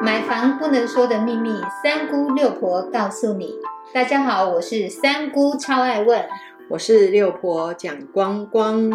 买房不能说的秘密，三姑六婆告诉你。大家好，我是三姑，超爱问。我是六婆蒋光光。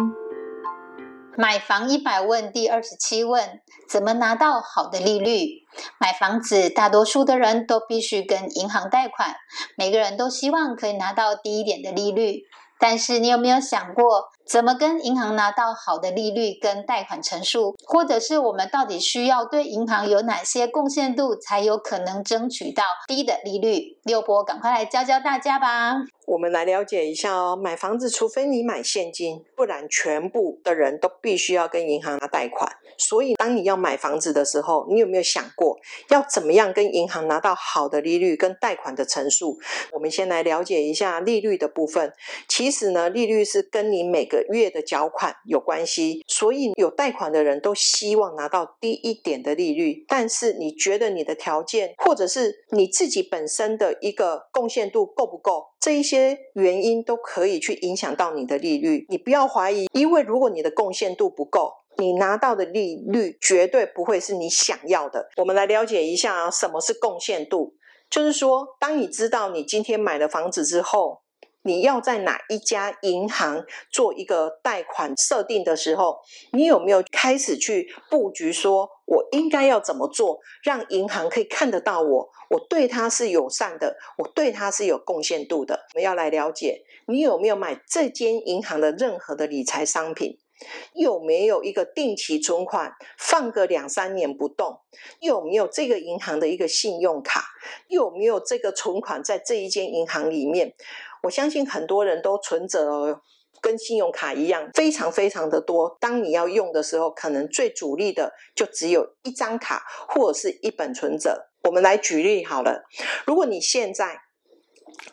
买房一百问第二十七问：怎么拿到好的利率？买房子，大多数的人都必须跟银行贷款，每个人都希望可以拿到低一点的利率。但是你有没有想过，怎么跟银行拿到好的利率跟贷款成数，或者是我们到底需要对银行有哪些贡献度，才有可能争取到低的利率？六波，赶快来教教大家吧！我们来了解一下哦，买房子，除非你买现金，不然全部的人都必须要跟银行拿贷款。所以，当你要买房子的时候，你有没有想过要怎么样跟银行拿到好的利率跟贷款的成数？我们先来了解一下利率的部分。其实呢，利率是跟你每月的缴款有关系。所以，有贷款的人都希望拿到低一点的利率。但是，你觉得你的条件，或者是你自己本身的一个贡献度够不够？这一些原因都可以去影响到你的利率，你不要怀疑，因为如果你的贡献度不够，你拿到的利率绝对不会是你想要的。我们来了解一下啊，什么是贡献度？就是说，当你知道你今天买了房子之后。你要在哪一家银行做一个贷款设定的时候，你有没有开始去布局？说我应该要怎么做，让银行可以看得到我，我对他是友善的，我对他是有贡献度的。我们要来了解，你有没有买这间银行的任何的理财商品？有没有一个定期存款，放个两三年不动？有没有这个银行的一个信用卡？有没有这个存款在这一间银行里面？我相信很多人都存折跟信用卡一样，非常非常的多。当你要用的时候，可能最主力的就只有一张卡或者是一本存折。我们来举例好了，如果你现在。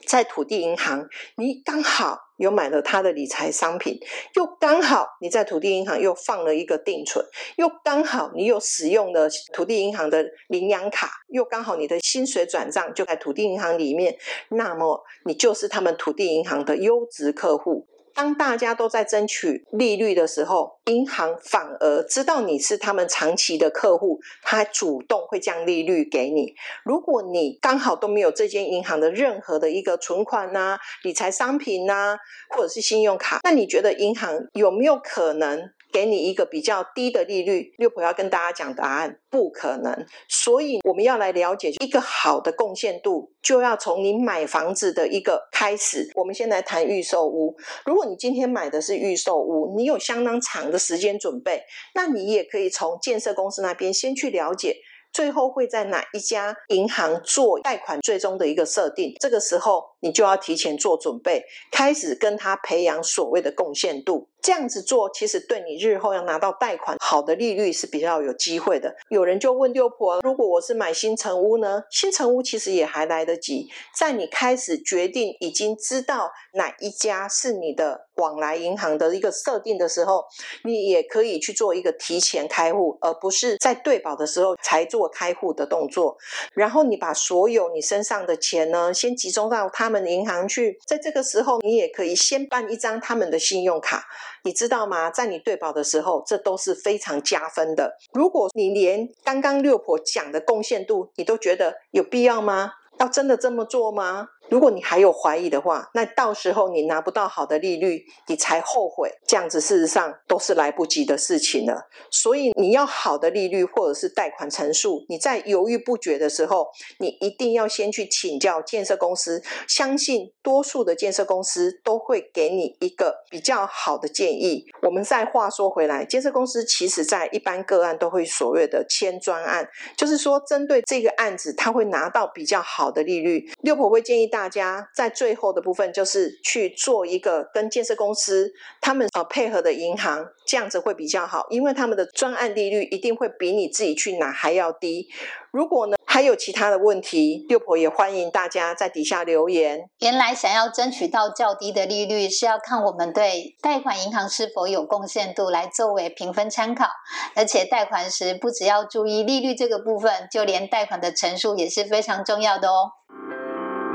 在土地银行，你刚好有买了他的理财商品，又刚好你在土地银行又放了一个定存，又刚好你又使用了土地银行的领养卡，又刚好你的薪水转账就在土地银行里面，那么你就是他们土地银行的优质客户。当大家都在争取利率的时候，银行反而知道你是他们长期的客户，他还主动会降利率给你。如果你刚好都没有这间银行的任何的一个存款呐、理财商品呐，或者是信用卡，那你觉得银行有没有可能？给你一个比较低的利率，六婆要跟大家讲答案，不可能。所以我们要来了解一个好的贡献度，就要从你买房子的一个开始。我们先来谈预售屋。如果你今天买的是预售屋，你有相当长的时间准备，那你也可以从建设公司那边先去了解。最后会在哪一家银行做贷款最终的一个设定？这个时候你就要提前做准备，开始跟他培养所谓的贡献度。这样子做，其实对你日后要拿到贷款好的利率是比较有机会的。有人就问六婆：如果我是买新城屋呢？新城屋其实也还来得及，在你开始决定已经知道哪一家是你的往来银行的一个设定的时候，你也可以去做一个提前开户，而不是在对保的时候才做开户的动作。然后你把所有你身上的钱呢，先集中到他们银行去，在这个时候，你也可以先办一张他们的信用卡。你知道吗？在你对保的时候，这都是非常加分的。如果你连刚刚六婆讲的贡献度，你都觉得有必要吗？要真的这么做吗？如果你还有怀疑的话，那到时候你拿不到好的利率，你才后悔。这样子事实上都是来不及的事情了。所以你要好的利率或者是贷款成数，你在犹豫不决的时候，你一定要先去请教建设公司。相信多数的建设公司都会给你一个比较好的建议。我们再话说回来，建设公司其实在一般个案都会所谓的签专案，就是说针对这个案子，他会拿到比较好的利率。六婆会建议大。大家在最后的部分，就是去做一个跟建设公司他们呃配合的银行，这样子会比较好，因为他们的专案利率一定会比你自己去拿还要低。如果呢还有其他的问题，六婆也欢迎大家在底下留言。原来想要争取到较低的利率，是要看我们对贷款银行是否有贡献度来作为评分参考，而且贷款时不只要注意利率这个部分，就连贷款的成数也是非常重要的哦。